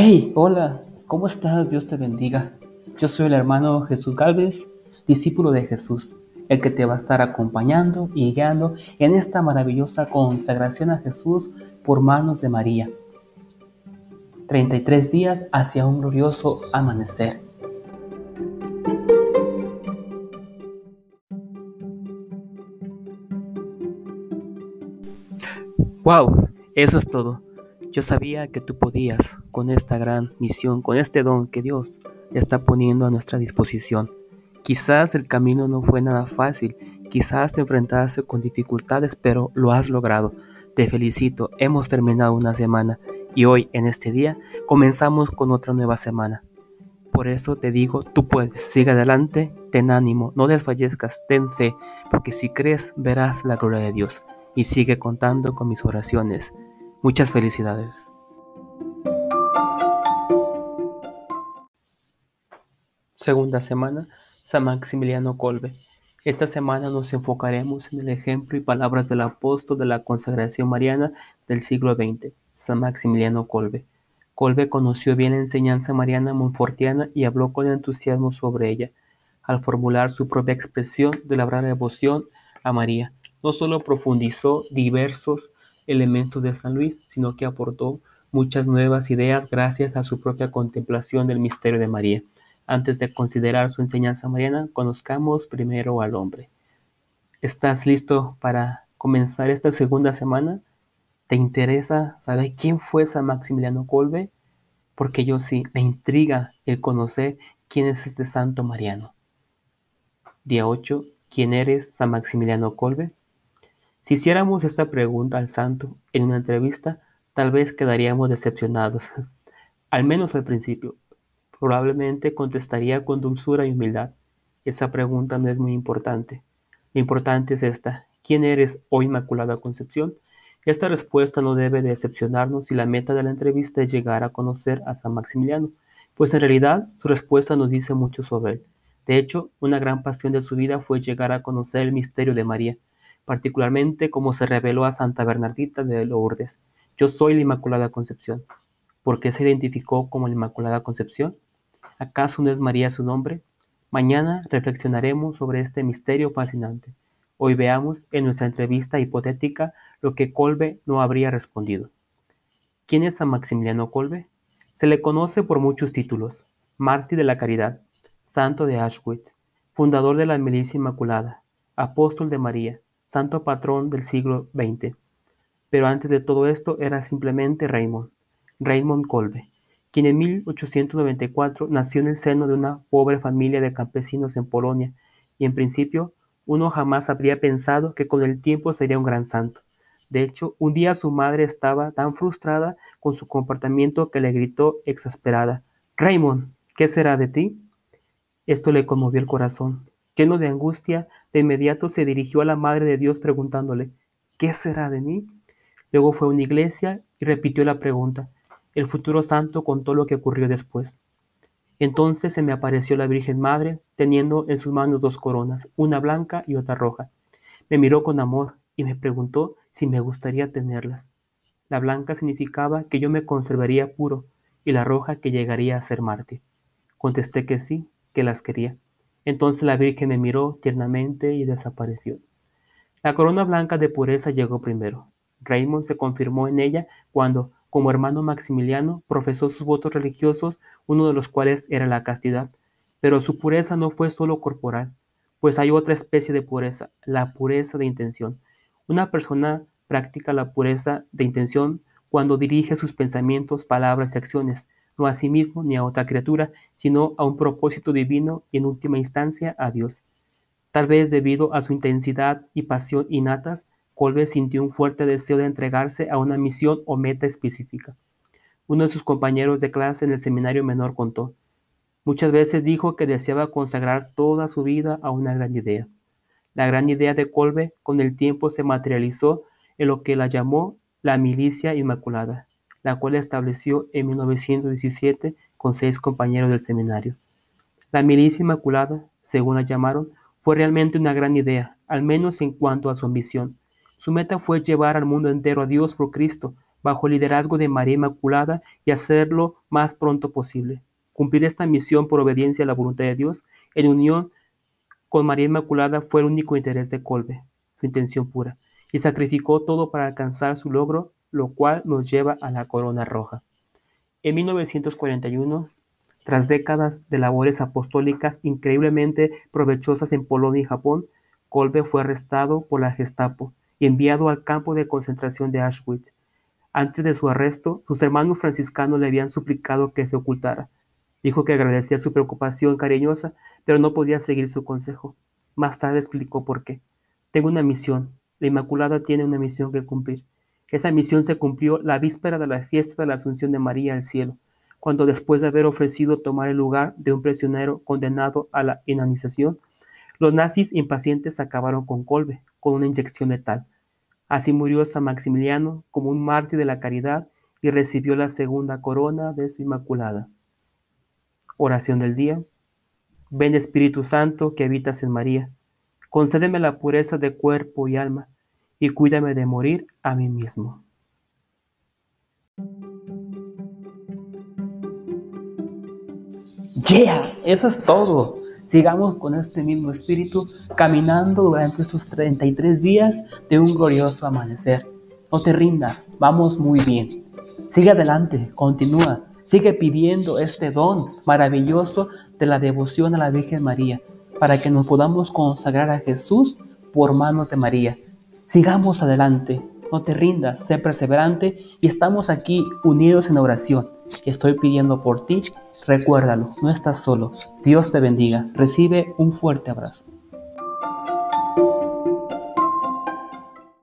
Hey, hola, ¿cómo estás? Dios te bendiga. Yo soy el hermano Jesús Galvez, discípulo de Jesús, el que te va a estar acompañando y guiando en esta maravillosa consagración a Jesús por manos de María. 33 días hacia un glorioso amanecer. Wow, eso es todo. Yo sabía que tú podías con esta gran misión, con este don que Dios está poniendo a nuestra disposición. Quizás el camino no fue nada fácil, quizás te enfrentaste con dificultades, pero lo has logrado. Te felicito, hemos terminado una semana y hoy, en este día, comenzamos con otra nueva semana. Por eso te digo, tú puedes, sigue adelante, ten ánimo, no desfallezcas, ten fe, porque si crees verás la gloria de Dios. Y sigue contando con mis oraciones. Muchas felicidades. Segunda semana, San Maximiliano Colbe. Esta semana nos enfocaremos en el ejemplo y palabras del apóstol de la consagración mariana del siglo XX, San Maximiliano Colbe. Colbe conoció bien la enseñanza mariana monfortiana y habló con entusiasmo sobre ella, al formular su propia expresión de la gran devoción a María. No solo profundizó diversos elementos de San Luis, sino que aportó muchas nuevas ideas gracias a su propia contemplación del misterio de María. Antes de considerar su enseñanza mariana, conozcamos primero al hombre. ¿Estás listo para comenzar esta segunda semana? ¿Te interesa saber quién fue San Maximiliano Colbe? Porque yo sí, me intriga el conocer quién es este santo mariano. Día 8. ¿Quién eres, San Maximiliano Colbe? Si hiciéramos esta pregunta al santo en una entrevista, tal vez quedaríamos decepcionados, al menos al principio. Probablemente contestaría con dulzura y humildad. Esa pregunta no es muy importante. Lo importante es esta. ¿Quién eres, oh Inmaculada Concepción? Esta respuesta no debe decepcionarnos si la meta de la entrevista es llegar a conocer a San Maximiliano, pues en realidad su respuesta nos dice mucho sobre él. De hecho, una gran pasión de su vida fue llegar a conocer el misterio de María, particularmente como se reveló a Santa Bernardita de Lourdes. Yo soy la Inmaculada Concepción. ¿Por qué se identificó como la Inmaculada Concepción? ¿Acaso no es María su nombre? Mañana reflexionaremos sobre este misterio fascinante. Hoy veamos en nuestra entrevista hipotética lo que Colbe no habría respondido. ¿Quién es San Maximiliano Colbe? Se le conoce por muchos títulos. Mártir de la Caridad, Santo de Auschwitz, fundador de la Milicia Inmaculada, Apóstol de María, santo patrón del siglo XX. Pero antes de todo esto era simplemente Raymond, Raymond Colbe, quien en 1894 nació en el seno de una pobre familia de campesinos en Polonia, y en principio uno jamás habría pensado que con el tiempo sería un gran santo. De hecho, un día su madre estaba tan frustrada con su comportamiento que le gritó exasperada, Raymond, ¿qué será de ti? Esto le conmovió el corazón. Lleno de angustia, de inmediato se dirigió a la Madre de Dios preguntándole, ¿qué será de mí? Luego fue a una iglesia y repitió la pregunta. El futuro santo contó lo que ocurrió después. Entonces se me apareció la Virgen Madre, teniendo en sus manos dos coronas, una blanca y otra roja. Me miró con amor y me preguntó si me gustaría tenerlas. La blanca significaba que yo me conservaría puro y la roja que llegaría a ser mártir. Contesté que sí, que las quería. Entonces la Virgen me miró tiernamente y desapareció. La corona blanca de pureza llegó primero. Raymond se confirmó en ella cuando, como hermano Maximiliano, profesó sus votos religiosos, uno de los cuales era la castidad. Pero su pureza no fue solo corporal, pues hay otra especie de pureza, la pureza de intención. Una persona practica la pureza de intención cuando dirige sus pensamientos, palabras y acciones, no a sí mismo ni a otra criatura, sino a un propósito divino y en última instancia a Dios. Tal vez debido a su intensidad y pasión innatas, Colbe sintió un fuerte deseo de entregarse a una misión o meta específica. Uno de sus compañeros de clase en el seminario menor contó, muchas veces dijo que deseaba consagrar toda su vida a una gran idea. La gran idea de Colbe con el tiempo se materializó en lo que la llamó la milicia inmaculada, la cual estableció en 1917 con seis compañeros del seminario. La milicia inmaculada, según la llamaron, fue realmente una gran idea, al menos en cuanto a su ambición. Su meta fue llevar al mundo entero a Dios por Cristo, bajo el liderazgo de María Inmaculada y hacerlo más pronto posible. Cumplir esta misión por obediencia a la voluntad de Dios en unión con María Inmaculada fue el único interés de Colbe, su intención pura, y sacrificó todo para alcanzar su logro, lo cual nos lleva a la corona roja. En 1941, tras décadas de labores apostólicas increíblemente provechosas en Polonia y Japón, Kolbe fue arrestado por la Gestapo y enviado al campo de concentración de Auschwitz. Antes de su arresto, sus hermanos franciscanos le habían suplicado que se ocultara. Dijo que agradecía su preocupación cariñosa, pero no podía seguir su consejo. Más tarde explicó por qué. Tengo una misión. La Inmaculada tiene una misión que cumplir. Esa misión se cumplió la víspera de la fiesta de la Asunción de María al cielo, cuando después de haber ofrecido tomar el lugar de un prisionero condenado a la inanización, los nazis impacientes acabaron con Kolbe con una inyección letal. Así murió San Maximiliano como un mártir de la caridad y recibió la segunda corona de su Inmaculada. Oración del día. Ven Espíritu Santo que habitas en María, concédeme la pureza de cuerpo y alma, y cuídame de morir a mí mismo. Yeah, eso es todo. Sigamos con este mismo espíritu caminando durante estos 33 días de un glorioso amanecer. No te rindas, vamos muy bien. Sigue adelante, continúa, sigue pidiendo este don maravilloso de la devoción a la Virgen María para que nos podamos consagrar a Jesús por manos de María. Sigamos adelante, no te rindas, sé perseverante y estamos aquí unidos en oración. Estoy pidiendo por ti Recuérdalo, no estás solo. Dios te bendiga. Recibe un fuerte abrazo.